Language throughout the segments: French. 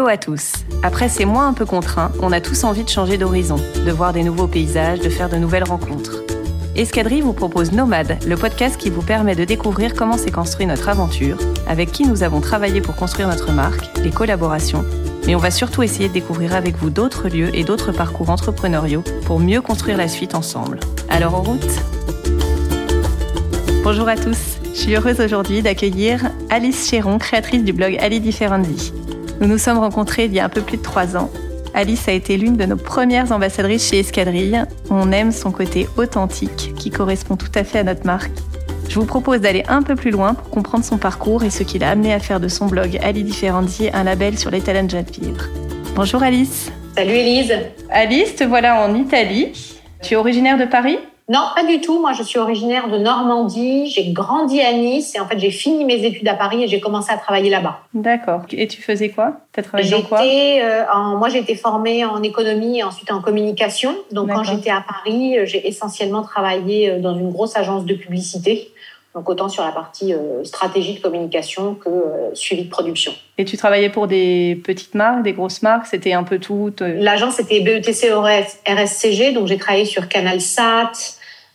Hello à tous. Après ces mois un peu contraints, on a tous envie de changer d'horizon, de voir des nouveaux paysages, de faire de nouvelles rencontres. Escadrille vous propose Nomade, le podcast qui vous permet de découvrir comment s'est construit notre aventure, avec qui nous avons travaillé pour construire notre marque, les collaborations, mais on va surtout essayer de découvrir avec vous d'autres lieux et d'autres parcours entrepreneuriaux pour mieux construire la suite ensemble. Alors en route Bonjour à tous, je suis heureuse aujourd'hui d'accueillir Alice Chéron, créatrice du blog Ali Differenzi. Nous nous sommes rencontrés il y a un peu plus de trois ans. Alice a été l'une de nos premières ambassadrices chez Escadrille. On aime son côté authentique qui correspond tout à fait à notre marque. Je vous propose d'aller un peu plus loin pour comprendre son parcours et ce qui l'a amené à faire de son blog Ali Differenzi un label sur les talents de vivre. Bonjour Alice. Salut Elise. Alice, te voilà en Italie. Tu es originaire de Paris? Non, pas du tout. Moi, je suis originaire de Normandie. J'ai grandi à Nice et en fait, j'ai fini mes études à Paris et j'ai commencé à travailler là-bas. D'accord. Et tu faisais quoi? Tu as travaillé dans quoi? Euh, Moi, j'ai été formée en économie et ensuite en communication. Donc, quand j'étais à Paris, euh, j'ai essentiellement travaillé euh, dans une grosse agence de publicité. Donc autant sur la partie stratégie de communication que suivi de production. Et tu travaillais pour des petites marques, des grosses marques? C'était un peu tout L'agence était BETC RSCG, donc j'ai travaillé sur Canal Sat,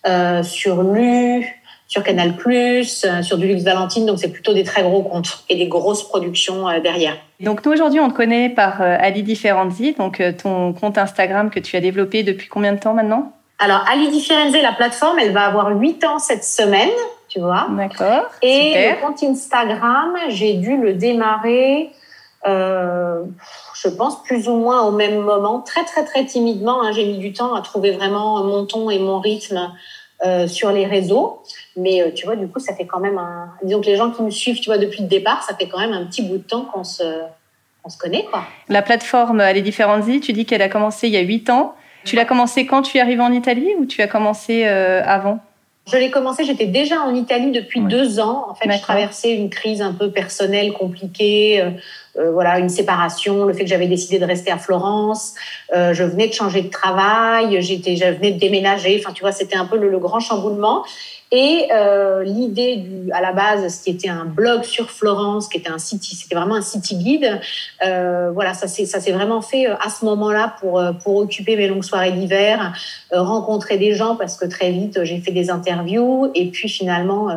euh, sur Lu, sur Canal+, euh, sur du Luxe Valentine, donc c'est plutôt des très gros comptes et des grosses productions euh, derrière. Donc nous aujourd'hui on te connaît par Ali Differenzi, donc ton compte Instagram que tu as développé depuis combien de temps maintenant? Alors Ali Differenzi, la plateforme, elle va avoir 8 ans cette semaine, tu vois. D'accord. Et le compte Instagram, j'ai dû le démarrer. je pense plus ou moins au même moment, très très très timidement. Hein, j'ai mis du temps à trouver vraiment mon ton et mon rythme euh, sur les réseaux. Mais euh, tu vois, du coup, ça fait quand même un. Disons que les gens qui me suivent, tu vois, depuis le départ, ça fait quand même un petit bout de temps qu'on se, on se connaît, quoi. La plateforme Les Différentes tu dis qu'elle a commencé il y a huit ans. Tu l'as commencé quand tu es arrivé en Italie ou tu as commencé euh, avant? Je l'ai commencé, j'étais déjà en Italie depuis deux ans. En fait, je traversais une crise un peu personnelle, compliquée. Euh, euh, voilà, une séparation, le fait que j'avais décidé de rester à Florence. Euh, je venais de changer de travail, j'étais, je venais de déménager. Enfin, tu vois, c'était un peu le, grand chamboulement. Et euh, l'idée du, à la base, ce qui était un blog sur Florence, qui était un site, c'était vraiment un city guide. Euh, voilà, ça s'est ça s'est vraiment fait euh, à ce moment-là pour euh, pour occuper mes longues soirées d'hiver, rencontrer des gens parce que très vite j'ai fait des interviews et puis finalement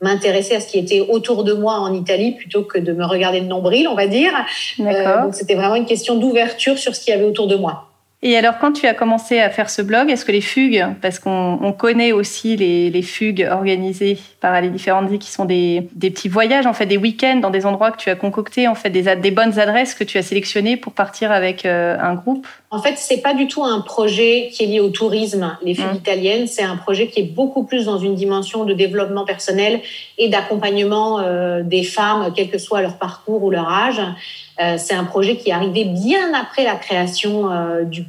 m'intéresser à ce qui était autour de moi en Italie plutôt que de me regarder le nombril, on va dire. donc c'était vraiment une question d'ouverture sur ce qu'il y avait autour de moi. Et alors, quand tu as commencé à faire ce blog, est-ce que les fugues, parce qu'on connaît aussi les, les, fugues organisées par les différentes villes, qui sont des, des, petits voyages, en fait, des week-ends dans des endroits que tu as concoctés, en fait, des, des bonnes adresses que tu as sélectionnées pour partir avec euh, un groupe? En fait, c'est pas du tout un projet qui est lié au tourisme, les fugues mmh. italiennes. C'est un projet qui est beaucoup plus dans une dimension de développement personnel et d'accompagnement euh, des femmes, quel que soit leur parcours ou leur âge. Euh, c'est un projet qui est arrivé bien après la création euh, du,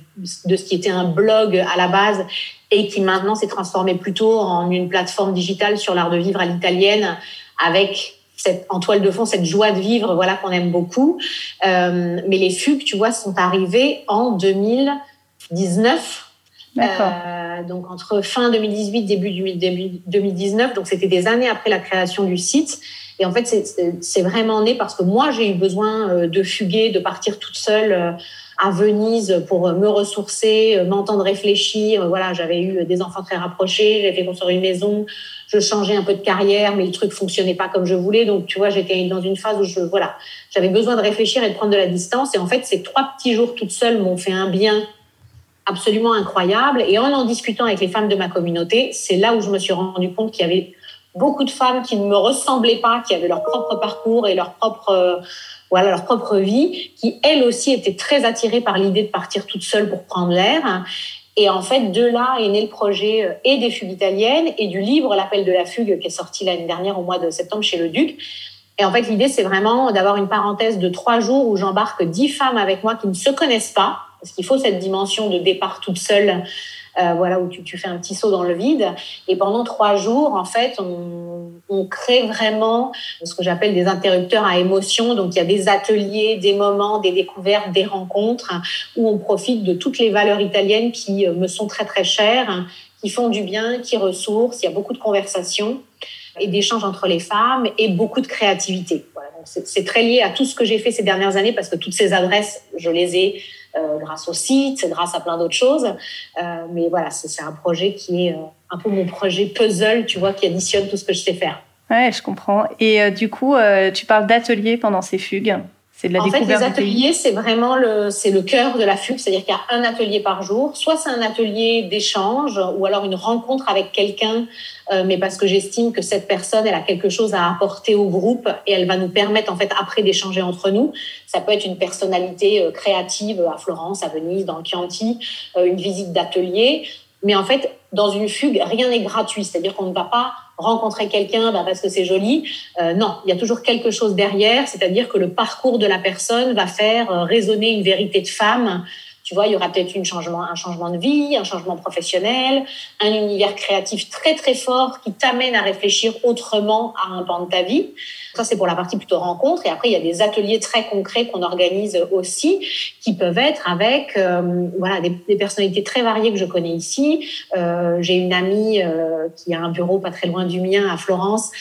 de ce qui était un blog à la base et qui maintenant s'est transformé plutôt en une plateforme digitale sur l'art de vivre à l'italienne avec cette, en toile de fond cette joie de vivre voilà qu'on aime beaucoup. Euh, mais les fugues, tu vois, sont arrivées en 2019. Euh, donc entre fin 2018 début 2019 donc c'était des années après la création du site et en fait, c'est vraiment né parce que moi, j'ai eu besoin euh, de fuguer, de partir toute seule à Venise pour me ressourcer, euh, m'entendre réfléchir. Voilà, j'avais eu des enfants très rapprochés, j'avais fait construire une maison, je changeais un peu de carrière, mais le truc fonctionnait pas comme je voulais. Donc, tu vois, j'étais dans une phase où je, voilà, j'avais besoin de réfléchir et de prendre de la distance. Et en fait, ces trois petits jours toute seule m'ont fait un bien absolument incroyable. Et en en discutant avec les femmes de ma communauté, c'est là où je me suis rendu compte qu'il y avait beaucoup de femmes qui ne me ressemblaient pas, qui avaient leur propre parcours et leur propre euh, voilà leur propre vie, qui elles aussi étaient très attirées par l'idée de partir toute seule pour prendre l'air. Et en fait, de là est né le projet euh, et des fugues italiennes et du livre L'appel de la fugue qui est sorti l'année dernière au mois de septembre chez le Duc. Et en fait, l'idée, c'est vraiment d'avoir une parenthèse de trois jours où j'embarque dix femmes avec moi qui ne se connaissent pas, parce qu'il faut cette dimension de départ toute seule euh, voilà, où tu, fais un petit saut dans le vide. Et pendant trois jours, en fait, on, crée vraiment ce que j'appelle des interrupteurs à émotion. Donc, il y a des ateliers, des moments, des découvertes, des rencontres où on profite de toutes les valeurs italiennes qui euh, me sont très, très chères, qui font du bien, qui ressourcent. Il y a beaucoup de conversations et d'échanges entre les femmes et beaucoup de créativité. C'est très lié à tout ce que j'ai fait ces dernières années parce que toutes ces adresses, je les ai euh, grâce au site, grâce à plein d'autres choses. Euh, mais voilà, c'est un projet qui est un peu mon projet puzzle, tu vois, qui additionne tout ce que je sais faire. Ouais, je comprends. Et du coup, tu parles d'ateliers pendant ces fugues en fait, les ateliers, c'est vraiment le, c'est le cœur de la fugue, c'est-à-dire qu'il y a un atelier par jour. Soit c'est un atelier d'échange, ou alors une rencontre avec quelqu'un, euh, mais parce que j'estime que cette personne, elle a quelque chose à apporter au groupe et elle va nous permettre en fait après d'échanger entre nous. Ça peut être une personnalité euh, créative à Florence, à Venise, dans le Chianti, euh, une visite d'atelier. Mais en fait, dans une fugue, rien n'est gratuit, c'est-à-dire qu'on ne va pas rencontrer quelqu'un bah, parce que c'est joli. Euh, non, il y a toujours quelque chose derrière, c'est-à-dire que le parcours de la personne va faire euh, résonner une vérité de femme. Tu vois, il y aura peut-être un changement, un changement de vie, un changement professionnel, un univers créatif très très fort qui t'amène à réfléchir autrement à un pan de ta vie. Ça, c'est pour la partie plutôt rencontre. Et après, il y a des ateliers très concrets qu'on organise aussi, qui peuvent être avec euh, voilà, des, personnalités très variées que je connais ici. Euh, J'ai une amie euh, qui a un bureau pas très loin du mien à Florence,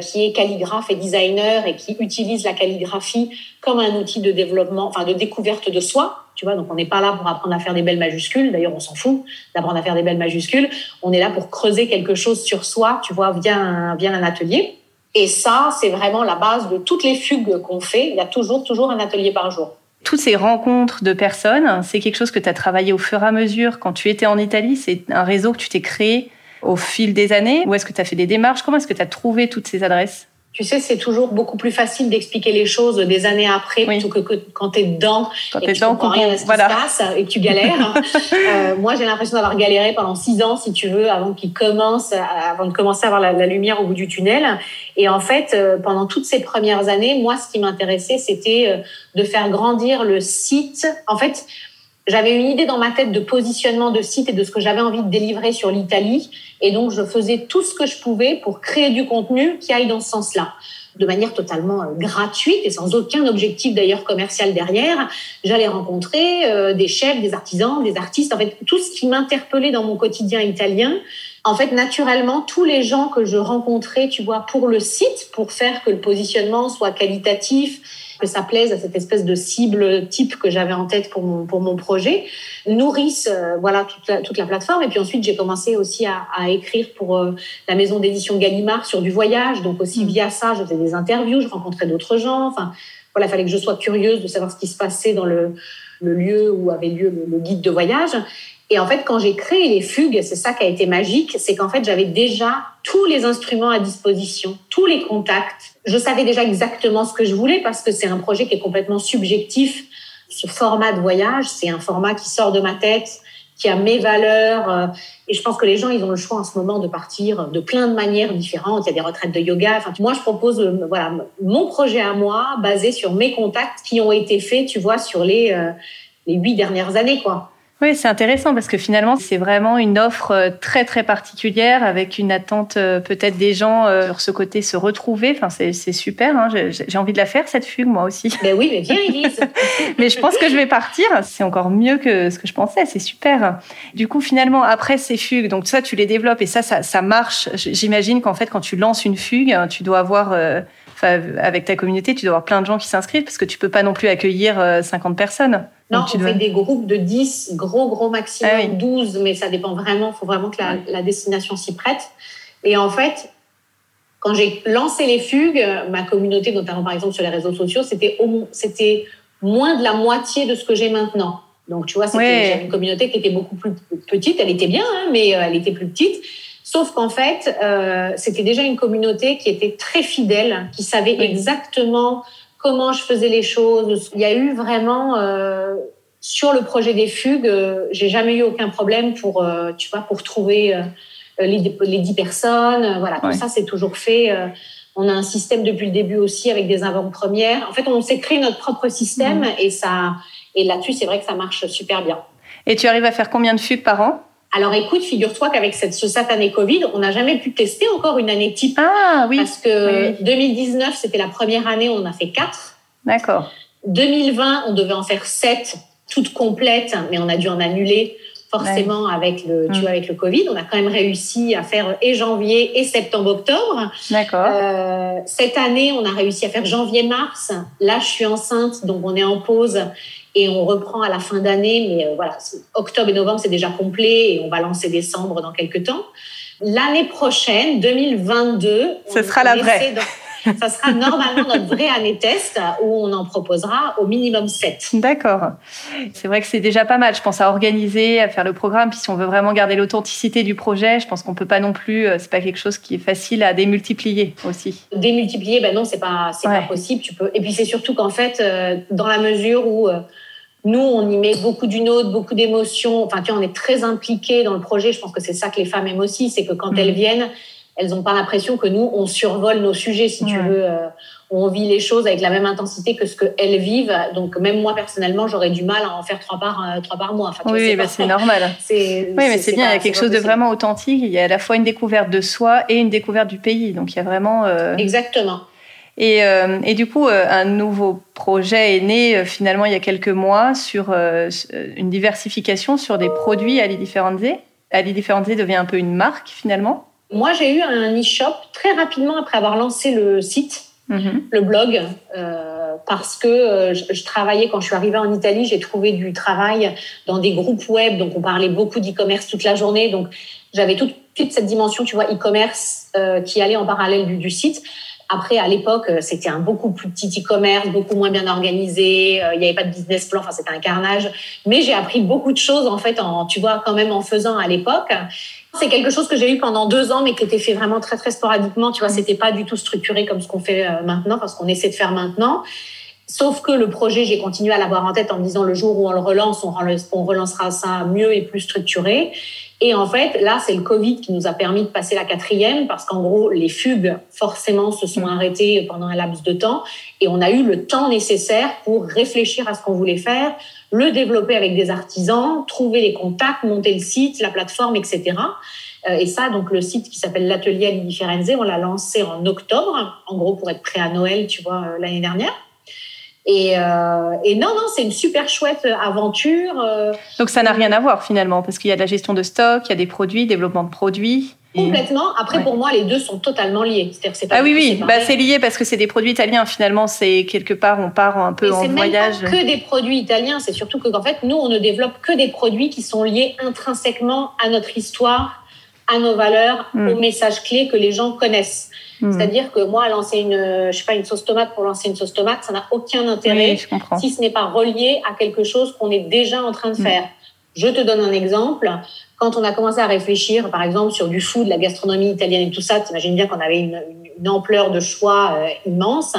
qui est calligraphe et designer et qui utilise la calligraphie comme un outil de développement, enfin de découverte de soi. Tu vois, donc on n'est pas là pour apprendre à faire des belles majuscules. D'ailleurs, on s'en fout d'apprendre à faire des belles majuscules. On est là pour creuser quelque chose sur soi, tu vois, via un, via un atelier. Et ça, c'est vraiment la base de toutes les fugues qu'on fait. Il y a toujours, toujours un atelier par jour. Toutes ces rencontres de personnes, c'est quelque chose que tu as travaillé au fur et à mesure quand tu étais en Italie. C'est un réseau que tu t'es créé au fil des années. Ou est-ce que tu as fait des démarches? Comment est-ce que tu as trouvé toutes ces adresses? Tu sais, c'est toujours beaucoup plus facile d'expliquer les choses des années après plutôt que, quand tu es dedans quand et que tu comprends rien à ce qui se passe et que tu galères. euh, moi, j'ai l'impression d'avoir galéré pendant six ans, si tu veux, avant qu'il commence, avant de commencer à avoir la, la, lumière au bout du tunnel. Et en fait, euh, pendant toutes ces premières années, moi, ce qui m'intéressait, c'était euh, de faire grandir le site. En fait, j'avais une idée dans ma tête de positionnement de site et de ce que j'avais envie de délivrer sur l'Italie. Et donc, je faisais tout ce que je pouvais pour créer du contenu qui aille dans ce sens-là de manière totalement euh, gratuite et sans aucun objectif d'ailleurs commercial derrière. J'allais rencontrer euh, des chefs, des artisans, des artistes, en fait tout ce qui m'interpellait dans mon quotidien italien. En fait, naturellement, tous les gens que je rencontrais, tu vois, pour le site, pour faire que le positionnement soit qualitatif, que ça plaise à cette espèce de cible type que j'avais en tête pour mon, pour mon projet, nourrissent euh, voilà toute la, toute la, plateforme. Et puis ensuite, j'ai commencé aussi à, à écrire pour euh, la maison d'édition Gallimard sur du voyage. Donc aussi mmh. via ça, je faisais des interviews, je rencontrais d'autres gens. Enfin, voilà, il fallait que je sois curieuse de savoir ce qui se passait dans le, le lieu où avait lieu le, le guide de voyage. Et en fait, quand j'ai créé les fugues, c'est ça qui a été magique, c'est qu'en fait, j'avais déjà tous les instruments à disposition, tous les contacts. Je savais déjà exactement ce que je voulais parce que c'est un projet qui est complètement subjectif. Ce format de voyage, c'est un format qui sort de ma tête, qui a mes valeurs. Euh, et je pense que les gens, ils ont le choix en ce moment de partir de plein de manières différentes. Il y a des retraites de yoga. Enfin, moi, je propose euh, voilà, mon projet à moi, basé sur mes contacts qui ont été faits, tu vois, sur les, euh, les huit dernières années, quoi. Oui, c'est intéressant parce que finalement, c'est vraiment une offre euh, très très particulière avec une attente euh, peut-être des gens euh, sur ce côté se retrouver. Enfin, c'est super. Hein. J'ai envie de la faire cette fugue moi aussi. Ben oui, mais viens Elise. mais je pense que je vais partir. C'est encore mieux que ce que je pensais. C'est super. Du coup, finalement, après ces fugues, donc ça, tu les développes et ça, ça, ça marche. J'imagine qu'en fait, quand tu lances une fugue, tu dois avoir avec ta communauté, tu dois avoir plein de gens qui s'inscrivent parce que tu peux pas non plus accueillir 50 personnes. Non, on fait des groupes de 10, gros, gros maximum, 12, ah mais ça dépend vraiment. Il faut vraiment que la, la destination s'y prête. Et en fait, quand j'ai lancé les fugues, ma communauté, notamment par exemple sur les réseaux sociaux, c'était c'était moins de la moitié de ce que j'ai maintenant. Donc, tu vois, c'était une communauté qui était beaucoup plus petite. Elle était bien, hein, mais euh, elle était plus petite. Sauf qu'en fait, euh, c'était déjà une communauté qui était très fidèle, qui savait exactement comment je faisais les choses. Il y a eu vraiment euh, sur le projet des fugues, euh, j'ai jamais eu aucun problème pour tu vois pour trouver les, les 10 personnes. Voilà, tout ça c'est toujours fait. on a un système depuis le début aussi avec des avant-premières. En fait, on s'est créé notre propre système mmh. et ça et là-dessus c'est vrai que ça marche super bien. Et tu arrives à faire combien de fugues par an? Alors écoute, figure-toi qu'avec cette, ce satané Covid, on n'a jamais pu tester encore une année type. Ah oui. Parce que 2019, c'était la première année où on en a fait quatre. D'accord. 2020, on devait en faire sept, toutes complètes, mais on a dû en annuler. forcément avec le, tu mm. vois, avec le Covid. On a quand même réussi à faire et janvier et septembre-octobre. D'accord. Euh, cette année, on a réussi à faire janvier-mars. Là, je suis enceinte, donc on est en pause et on reprend à la fin d'année. Mais euh, voilà, octobre et novembre, c'est déjà complet et on va lancer décembre dans quelques temps. L'année prochaine, 2022, ce sera la vraie. Ça sera normalement notre vraie année test où on en proposera au minimum 7. D'accord. C'est vrai que c'est déjà pas mal. Je pense à organiser, à faire le programme. Puis si on veut vraiment garder l'authenticité du projet, je pense qu'on peut pas non plus. Euh, c'est pas quelque chose qui est facile à démultiplier aussi. Démultiplier, ben non, c'est pas, c'est pas possible. Tu peux. Et puis c'est surtout qu'en fait, euh, dans la mesure où nous, on y met beaucoup d'une autre, beaucoup d'émotions. Enfin, tu vois, on est très impliqués dans le projet. Je pense que c'est ça que les femmes aiment aussi, c'est que quand mm. elles viennent, elles n'ont pas l'impression que nous, on survole nos sujets, si tu veux. Euh, on vit les choses avec la même intensité que ce qu'elles vivent. Donc, même moi, personnellement, j'aurais du mal à en faire trois par, euh, trois par mois. Enfin, oui, bah, c'est normal. oui, mais c'est bien, il y a quelque chose de vraiment authentique. Il y a à la fois une découverte de soi et une découverte du pays. Donc, il y a vraiment... Euh, Exactement. Et, et, du coup, un nouveau projet est né finalement il y a quelques mois sur une diversification sur des produits Ali Differenze. Ali Differenze devient un peu une marque finalement. Moi, j'ai eu un e-shop très rapidement après avoir lancé le site, mhm. le blog, euh, parce que euh, je, travaillais quand je suis arrivée en Italie, j'ai trouvé du travail dans des groupes web, donc on parlait beaucoup d'e-commerce toute la journée, donc j'avais toute, toute, cette dimension, tu vois, e-commerce euh, qui allait en parallèle du, du site. Après, à l'époque, c'était un beaucoup plus petit e-commerce, beaucoup moins bien organisé. Il n'y avait pas de business plan. Enfin, c'était un carnage. Mais j'ai appris beaucoup de choses, en fait, en, tu vois, quand même en faisant à l'époque. C'est quelque chose que j'ai eu pendant deux ans, mais qui était fait vraiment très, très sporadiquement. Tu vois, c'était pas du tout structuré comme ce qu'on fait euh, maintenant, parce qu'on essaie de faire maintenant. Sauf que le projet, j'ai continué à l'avoir en tête en me disant le jour où on le relance, on relancera ça mieux et plus structuré. Et en fait, là, c'est le Covid qui nous a permis de passer la quatrième parce qu'en gros, les fugues, forcément, se sont arrêtées pendant un laps de temps et on a eu le temps nécessaire pour réfléchir à ce qu'on voulait faire, le développer avec des artisans, trouver les contacts, monter le site, la plateforme, etc. Euh, et ça, donc le site qui s'appelle l'atelier Ali Differenze, on l'a lancé en octobre, en gros pour être prêt à Noël, tu vois, euh, l'année dernière. Et, euh, et, non, non, c'est une super chouette aventure. Donc ça n'a rien à voir finalement, parce qu'il y a de la gestion de stock, il y a des produits, développement de produits. Complètement. Après, pour moi, les deux sont totalement liés. C'est ah oui, oui, bah, c'est lié parce que c'est des produits italiens. Finalement, c'est quelque part, on part un peu en voyage. C'est que des produits italiens. C'est surtout que, en fait, nous, on ne développe que des produits qui sont liés intrinsèquement à notre histoire, à nos valeurs, mm. aux messages clés que les gens connaissent. Mm. C'est-à-dire que moi, lancer une, je sais pas, une sauce tomate pour lancer une sauce tomate, ça n'a aucun intérêt si ce n'est pas relié à quelque chose qu'on est déjà en train de mm. faire. Je te donne un exemple quand on a commencé à réfléchir, par exemple, sur du food, la gastronomie italienne et tout ça, tu imagines bien qu'on avait une, une, ampleur de choix euh, immense.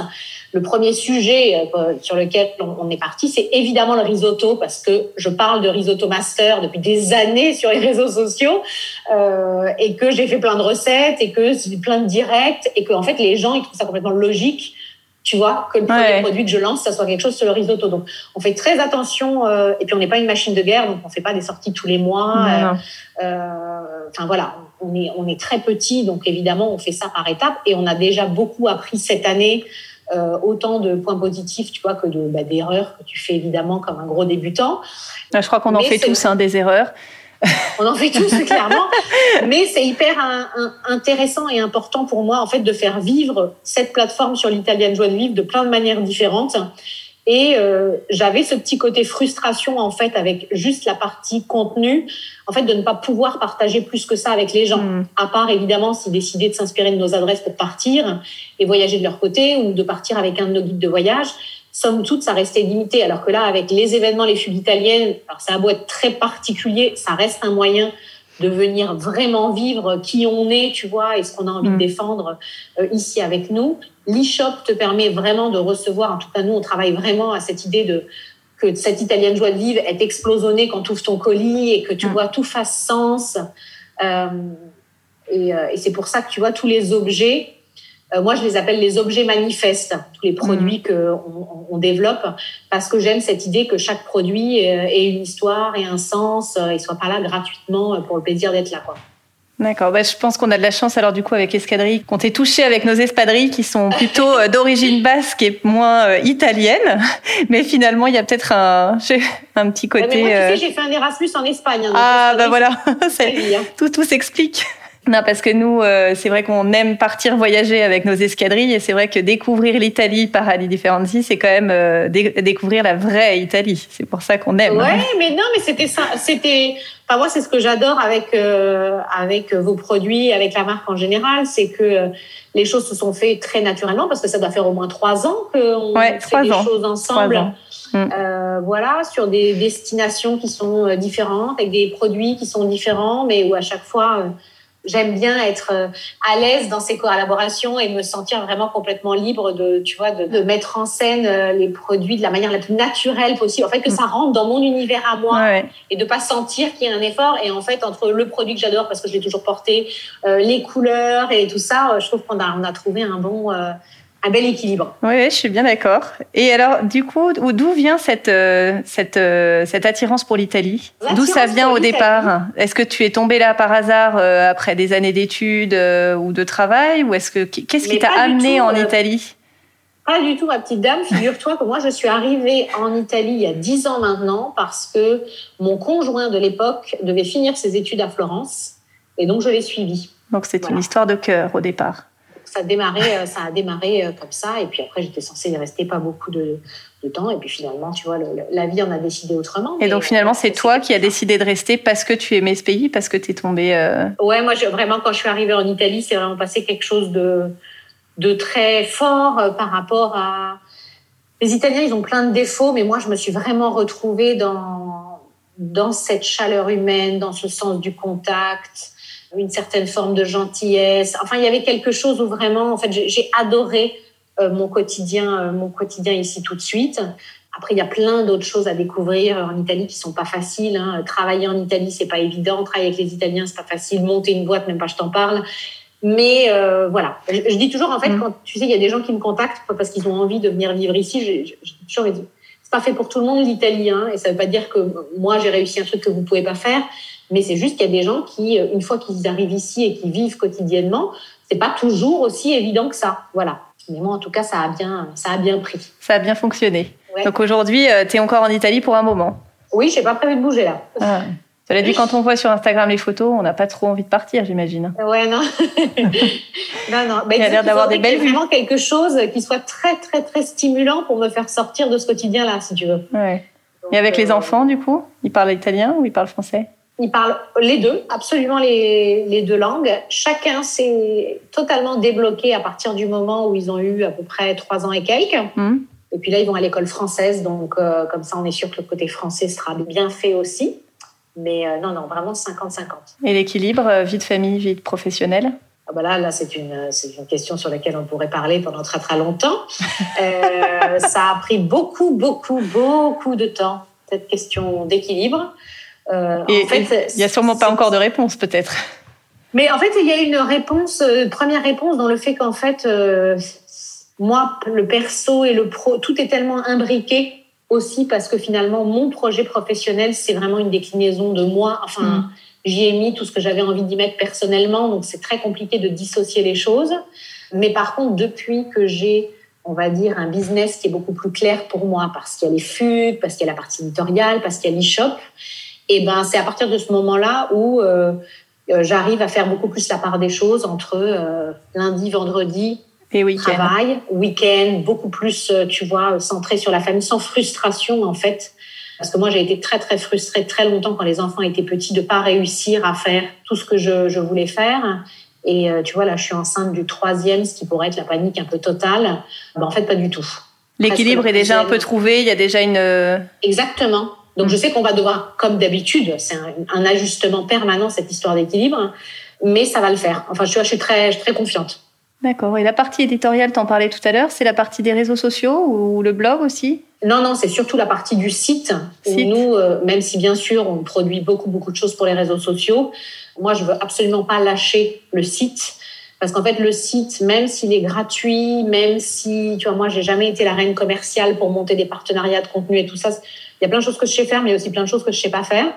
Le premier sujet euh, sur lequel on, est parti, c'est évidemment le risotto, parce que je parle de risotto master depuis des années sur les réseaux sociaux, euh, et que j'ai fait plein de recettes, et que c'est plein de directs, et que en fait les gens ils trouvent ça complètement logique tu vois, que le premier produit que je lance, ça soit quelque chose sur le risotto. Donc, on fait très attention. Euh, et puis, on n'est pas une machine de guerre, donc on fait pas des sorties tous les mois. Euh, euh, enfin voilà, on est on est très petit, donc évidemment, on fait ça par étapes. Et on a déjà beaucoup appris cette année. autant de points positifs, tu vois, que de bah, d'erreurs que tu fais évidemment comme un gros débutant. Je crois qu'on en fait tous hein, des erreurs. On en fait tous, clairement. Mais c'est hyper intéressant et important pour moi, en fait, de faire vivre cette plateforme sur l'italienne joie de vivre de plein de manières différentes. Et euh, j'avais ce petit côté frustration, en fait, avec juste la partie contenu, en fait, de ne pas pouvoir partager plus que ça avec les gens. Mm. À part, évidemment, s'ils décidaient de s'inspirer de nos adresses pour partir et voyager de leur côté ou de partir avec un de nos guides de voyage somme toute, ça restait limité. Alors que là, avec les événements, les fugues italiennes, alors ça a beau être très particulier, ça reste un moyen de venir vraiment vivre qui on est, tu vois, et ce qu'on a envie de mm. défendre euh, ici avec nous. L'e-shop te permet vraiment de recevoir, en tout cas nous, on travaille vraiment à cette idée de que cette italienne joie de vivre est explosonnée quand tu ouvres ton colis et que tu mm. vois tout fasse sens. Euh, et, euh, et c'est pour ça que tu vois tous les objets moi, je les appelle les objets manifestes, tous les produits mmh. qu'on on développe, parce que j'aime cette idée que chaque produit ait une histoire et un sens euh, et soit pas là gratuitement pour le plaisir d'être là. Quoi. D'accord. Bah, je pense qu'on a de la chance alors du coup avec Escadrille, qu'on t'ait touché avec nos espadrilles qui sont plutôt euh, d'origine basque et moins euh, italienne. Mais finalement, il y a peut-être un, un petit côté. mais moi, tu sais, euh, j'ai fait un Erasmus en Espagne. Hein, ah bah voilà, tout tout s'explique. Non, parce que nous, euh, c'est vrai qu'on aime partir voyager avec nos escadrilles et c'est vrai que découvrir l'Italie par Ali Differenzi, c'est quand même euh, découvrir la vraie Italie. C'est pour ça qu'on aime. Ouais, mais non, mais c'était ça. C'était, enfin moi, c'est ce que j'adore avec euh, avec vos produits, avec la marque en général, c'est que les choses se sont faites très naturellement parce que ça doit faire au moins trois ans qu'on fait des choses ensemble. Mm. voilà, sur des destinations qui sont différentes, avec des produits qui sont différents, mais où à chaque fois j'aime bien être euh, à l'aise dans ces collaborations et me sentir vraiment complètement libre de, tu vois, de, mettre en scène euh, les produits de la manière la plus naturelle possible. En fait, que ça rentre dans mon univers à moi et de pas sentir qu'il y a un effort. Et en fait, entre le produit que j'adore parce que je l'ai toujours porté, euh, les couleurs et tout ça, je trouve qu'on a, on a trouvé un bon, un bel équilibre. Oui, je suis bien d'accord. Et alors, du coup, d'où vient cette, euh, cette, euh, cette attirance pour l'Italie? D'où ça vient au départ? Est-ce que tu es tombée là par hasard euh, après des années d'études ou de travail Ou est-ce que qu'est-ce qui t'a amené en Italie? Pas du tout, ma petite dame. Figure-toi que moi, je suis arrivée en Italie il y a dix ans maintenant parce que mon conjoint de l'époque devait finir ses études à Florence et donc je l'ai suivi. Donc c'est une histoire de cœur au départ ça a démarré, euh, ça a démarré euh, comme ça. Et puis après, j'étais censée y rester pas beaucoup de, temps. Et puis finalement, tu vois, la vie en a décidé autrement. Et donc finalement, c'est toi qui as décidé de rester parce que tu aimais ce pays, parce que tu es tombée. Euh... Ouais, moi, vraiment, quand je suis arrivée en Italie, c'est vraiment passé quelque chose de, de très fort par rapport à. Les Italiens, ils ont plein de défauts, mais moi, je me suis vraiment retrouvée dans, dans cette chaleur humaine, dans ce sens du contact une certaine forme de gentillesse. Enfin, il y avait quelque chose où vraiment, en fait, j'ai adoré euh, mon quotidien, euh, mon quotidien ici tout de suite. Après, il y a plein d'autres choses à découvrir en Italie qui sont pas faciles. Hein. Travailler en Italie, c'est pas évident. Travailler avec les Italiens, c'est pas facile. Monter une boîte, même pas, je t'en parle. Mais euh, voilà, je, dis toujours en fait, mm. quand tu sais, il y a des gens qui me contactent parce qu'ils ont envie de venir vivre ici. Je, je, je c'est pas fait pour tout le monde l'italien, hein, et ça veut pas dire que moi j'ai réussi un truc que vous pouvez pas faire. Mais c'est juste qu'il y a des gens qui, euh, une fois qu'ils arrivent ici et qui vivent quotidiennement, c'est pas toujours aussi évident que ça. Voilà. Mais moi, en tout cas, ça a bien, ça a bien pris. Ça a bien fonctionné. Donc aujourd'hui, euh, tu es encore en Italie pour un moment. Oui, j'ai pas prévu de bouger là. Ah. Cela dit, quand on voit sur Instagram les photos, on n'a pas trop envie de partir, j'imagine. Ouais, non. non, non. Il y a l'air d'avoir des belles vues. vraiment quelque chose qui soit très, très, très stimulant pour me faire sortir de ce quotidien-là, si tu veux. Ouais. Et avec les euh, enfants, du coup, ils parlent italien ou ils parlent français? Ils parlent les deux, absolument les, les deux langues. Chacun s'est totalement débloqué à partir du moment où ils ont eu à peu près trois ans et quelques. Mmh. Et puis là, ils vont à l'école française, donc euh, comme ça, on est sûr que le côté français sera bien fait aussi. Mais euh, non, non, vraiment 50-50. Et l'équilibre, euh, vie de famille, vie professionnelle ah bah là, là c'est une, une question sur laquelle on pourrait parler pendant très très longtemps. ça a pris beaucoup, beaucoup, beaucoup de temps, cette question d'équilibre. Euh, et, en fait, il n'y a sûrement pas encore de réponse, peut-être. Mais en fait, il y a une réponse, euh, première réponse dans le fait qu'en fait, euh, moi, le perso et le pro, tout est tellement imbriqué aussi parce que finalement, mon projet professionnel, c'est vraiment une déclinaison de moi. Enfin, mm. j'y ai mis tout ce que j'avais envie d'y mettre personnellement, donc c'est très compliqué de dissocier les choses. Mais par contre, depuis que j'ai on va dire, un business qui est beaucoup plus clair pour moi parce qu'il y a les fugues, parce qu'il y a la partie éditoriale, parce qu'il y a l'e-shop, et ben c'est à partir de ce moment-là où euh, euh, j'arrive à faire beaucoup plus la part des choses entre euh, lundi, vendredi, et week travail, week-end, beaucoup plus, tu vois, centré sur la famille, sans frustration en fait. Parce que moi, j'ai été très, très frustrée très longtemps quand les enfants étaient petits de pas réussir à faire tout ce que je, je voulais faire. Et tu vois, là, je suis enceinte du troisième, ce qui pourrait être la panique un peu totale. Ben, en fait, pas du tout. L'équilibre est déjà un peu trouvé, il y a déjà une... Exactement. Donc, je sais qu'on va devoir, comme d'habitude, c'est un, ajustement permanent, cette histoire d'équilibre, mais ça va le faire. Enfin, je, suis très, très confiante. D'accord. Et la partie éditoriale, t'en parlais tout à l'heure, c'est la partie des réseaux sociaux ou le blog aussi? Non, non, c'est surtout la partie du site. nous, euh, même si bien sûr on produit beaucoup, beaucoup de choses pour les réseaux sociaux, moi, je veux absolument pas lâcher le site. Parce qu'en fait, le site, même s'il est gratuit, même si, tu vois, moi, j'ai jamais été la reine commerciale pour monter des partenariats de contenu et tout ça, il y a plein de choses que je sais faire, mais aussi plein de choses que je sais pas faire.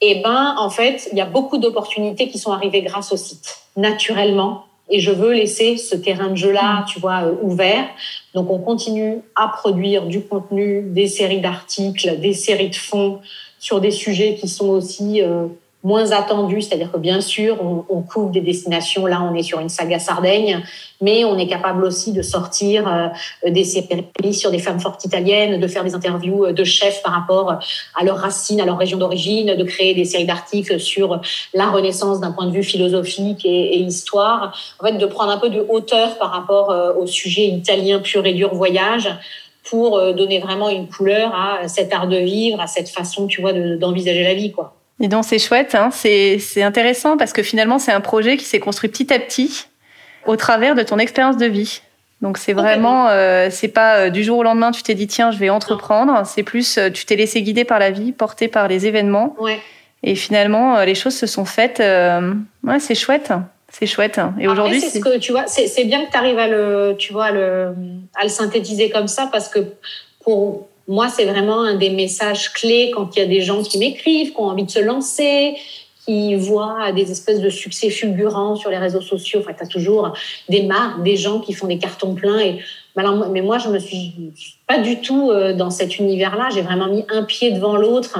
Et eh ben, en fait, il y a beaucoup d'opportunités qui sont arrivées grâce au site, naturellement. Et je veux laisser ce terrain de jeu-là, mm. tu vois, euh, ouvert. Donc, on continue à produire du contenu, des séries d'articles, des séries de fonds sur des sujets qui sont aussi euh, moins attendu, c'est-à-dire que bien sûr, on, on, couvre des destinations. Là, on est sur une saga Sardaigne, mais on est capable aussi de sortir euh, des séries sur des femmes fortes italiennes, de faire des interviews euh, de chefs par rapport à leurs racines, à leur région d'origine, de créer des séries d'articles sur la Renaissance d'un point de vue philosophique et, et, histoire. En fait, de prendre un peu de hauteur par rapport euh, au sujet italien pur et dur voyage pour donner vraiment une couleur à cet art de vivre, à cette façon, tu vois, d'envisager la vie, quoi. Et donc c'est chouette, hein. c'est intéressant parce que finalement c'est un projet qui s'est construit petit à petit au travers de ton expérience de vie. Donc c'est vraiment, euh, c'est pas euh, du jour au lendemain tu t'es dit tiens je vais entreprendre, c'est plus euh, tu t'es laissé guider par la vie, porté par les événements. Ouais. Et finalement les choses se sont faites. ouais c'est chouette, c'est chouette. Et aujourd'hui c'est ce que tu vois, c'est bien que tu arrives à le, tu vois, le, à le synthétiser comme ça parce que pour moi, c'est vraiment un des messages clés quand il y a des gens qui m'écrivent, qui ont envie de se lancer, qui voient des espèces de succès fulgurants sur les réseaux sociaux. Enfin, tu as toujours des marques, des gens qui font des cartons pleins. Et, mais moi, je me suis pas du tout euh, dans cet univers-là. J'ai vraiment mis un pied devant l'autre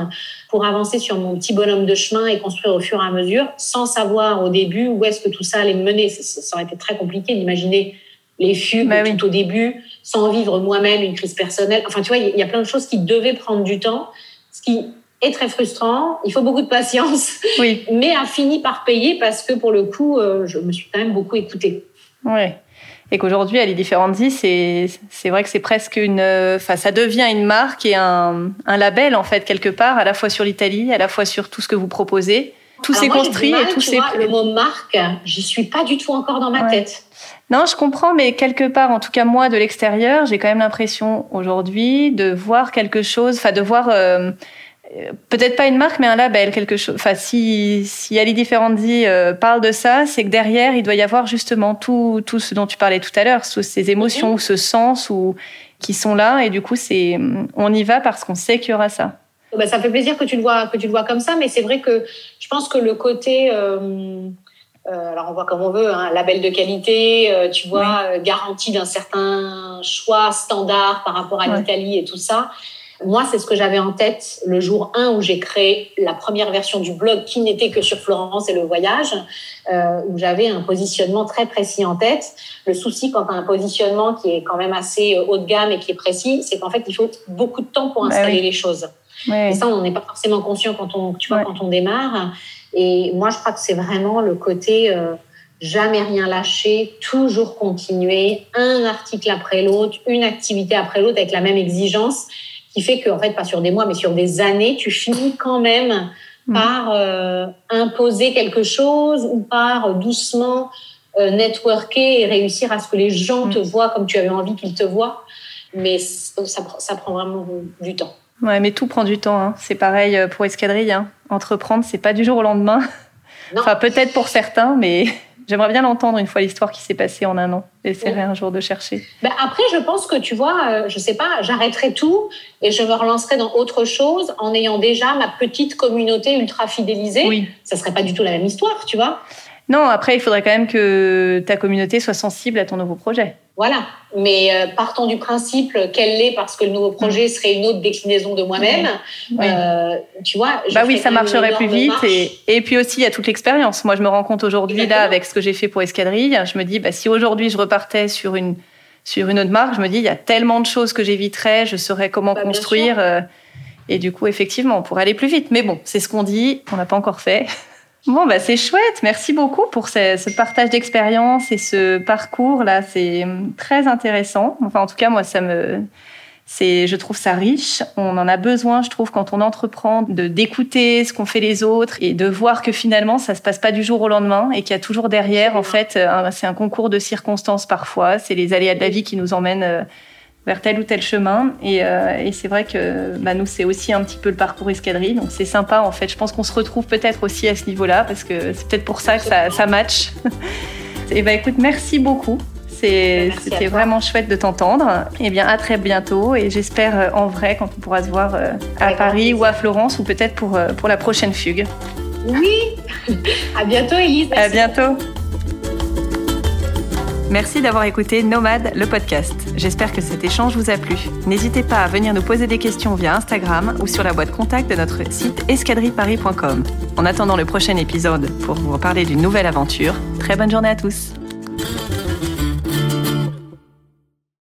pour avancer sur mon petit bonhomme de chemin et construire au fur et à mesure, sans savoir au début où est-ce que tout ça allait me mener. Ça aurait été très compliqué d'imaginer les fugues bah tout au début, sans vivre moi-même une crise personnelle. Enfin, tu vois, il y a plein de choses qui devaient prendre du temps, ce qui est très frustrant. Il faut beaucoup de patience, oui. mais a fini par payer parce que pour le coup, euh, je me suis quand même beaucoup écoutée. Ouais. Et qu'aujourd'hui, Ali Differenzi, c'est c'est vrai que c'est presque une, enfin, ça devient une marque et un, un label en fait quelque part, à la fois sur l'Italie, à la fois sur tout ce que vous proposez. Tout s'est construit et tout s'est. Le mot marque, j'y suis pas du tout encore dans ma tête. Non, je comprends, mais quelque part, en tout cas moi, de l'extérieur, j'ai quand même l'impression aujourd'hui de voir quelque chose, enfin de voir euh, peut-être pas une marque, mais un label, quelque chose. Enfin, si, si Ali Differendi euh, parle de ça, c'est que derrière, il doit y avoir justement tout, tout ce dont tu parlais tout à l'heure, ces émotions, ou ce sens, ou qui sont là, et du coup, c'est on y va parce qu'on sait qu'il y aura ça. Bah, ça fait plaisir que tu le vois, que tu le vois comme ça, mais c'est vrai que je pense que le côté euh, alors on voit comme on veut, un hein, label de qualité, euh, tu vois, euh, garantie d'un certain choix standard par rapport à l'Italie et tout ça. Moi, c'est ce que j'avais en tête le jour 1 où j'ai créé la première version du blog qui n'était que sur Florence et le voyage, où j'avais un positionnement très précis en tête. Le souci quand tu as un positionnement qui est quand même assez haut de gamme et qui est précis, c'est qu'en fait, il faut beaucoup de temps pour bah installer les choses. Et ça, on n'en est pas forcément conscient quand on, tu vois, quand on démarre. Et moi, je crois que c'est vraiment le côté euh, jamais rien lâcher, toujours continuer, un article après l'autre, une activité après l'autre avec la même exigence, qui fait que, en fait, pas sur des mois, mais sur des années, tu finis quand même mm. par euh, imposer quelque chose ou par doucement euh, networker et réussir à ce que les gens te mm. voient comme tu avais envie qu'ils te voient. Mais ça, ça prend vraiment du temps. Ouais, mais tout prend du temps. Hein. C'est pareil pour Escadrille. Hein. Entreprendre, c'est pas du jour au lendemain. Enfin, peut-être pour certains, mais j'aimerais bien l'entendre une fois l'histoire qui s'est passée en un an. J'essaierai un jour de chercher. Ben après, je pense que tu vois, euh, je sais pas, j'arrêterai tout et je me relancerai dans autre chose en ayant déjà ma petite communauté ultra fidélisée. Oui. Ça serait pas du tout la même histoire, tu vois. Non, après, il faudrait quand même que ta communauté soit sensible à ton nouveau projet. Voilà. Mais euh, partons du principe qu'elle l'est parce que le nouveau projet serait une autre déclinaison de moi-même. Euh, tu vois. bah oui, ça marcherait plus vite. Et, et, puis aussi, il y a toute l'expérience. Moi, je me rends compte aujourd'hui, là, avec ce que j'ai fait pour Escadrille, je me dis, bah, si aujourd'hui je repartais sur une, sur une autre marque, je me dis, il y a tellement de choses que j'éviterais, je saurais comment bah, construire. Euh, et du coup, effectivement, on pourrait aller plus vite. Mais bon, c'est ce qu'on dit, on n'a pas encore fait. Bon, bah, c'est chouette. Merci beaucoup pour ce, ce partage d'expérience et ce parcours-là. C'est hum, très intéressant. Enfin, en tout cas, moi, ça me, c'est, je trouve ça riche. On en a besoin, je trouve, quand on entreprend, de d'écouter ce qu'ont fait les autres et de voir que finalement, ça se passe pas du jour au lendemain et qu'il y a toujours derrière, en fait, c'est un concours de circonstances parfois. C'est les aléas de la vie qui nous emmènent euh, vers tel ou tel chemin. Et, euh, et c'est vrai que bah, nous, c'est aussi un petit peu le parcours escadrille. Donc c'est sympa, en fait. Je pense qu'on se retrouve peut-être aussi à ce niveau-là, parce que c'est peut-être pour ça que ça, ça match. et bah écoute, merci beaucoup. C'était vraiment chouette de t'entendre. Et eh bien, à très bientôt. Et j'espère euh, en vrai quand on pourra se voir euh, à Paris ou à Florence ou peut-être pour, pour la prochaine fugue. Oui. à bientôt, Elise. À bientôt. Merci d'avoir écouté Nomade, le podcast. J'espère que cet échange vous a plu. N'hésitez pas à venir nous poser des questions via Instagram ou sur la boîte contact de notre site escadrilleparis.com. En attendant le prochain épisode pour vous reparler d'une nouvelle aventure, très bonne journée à tous.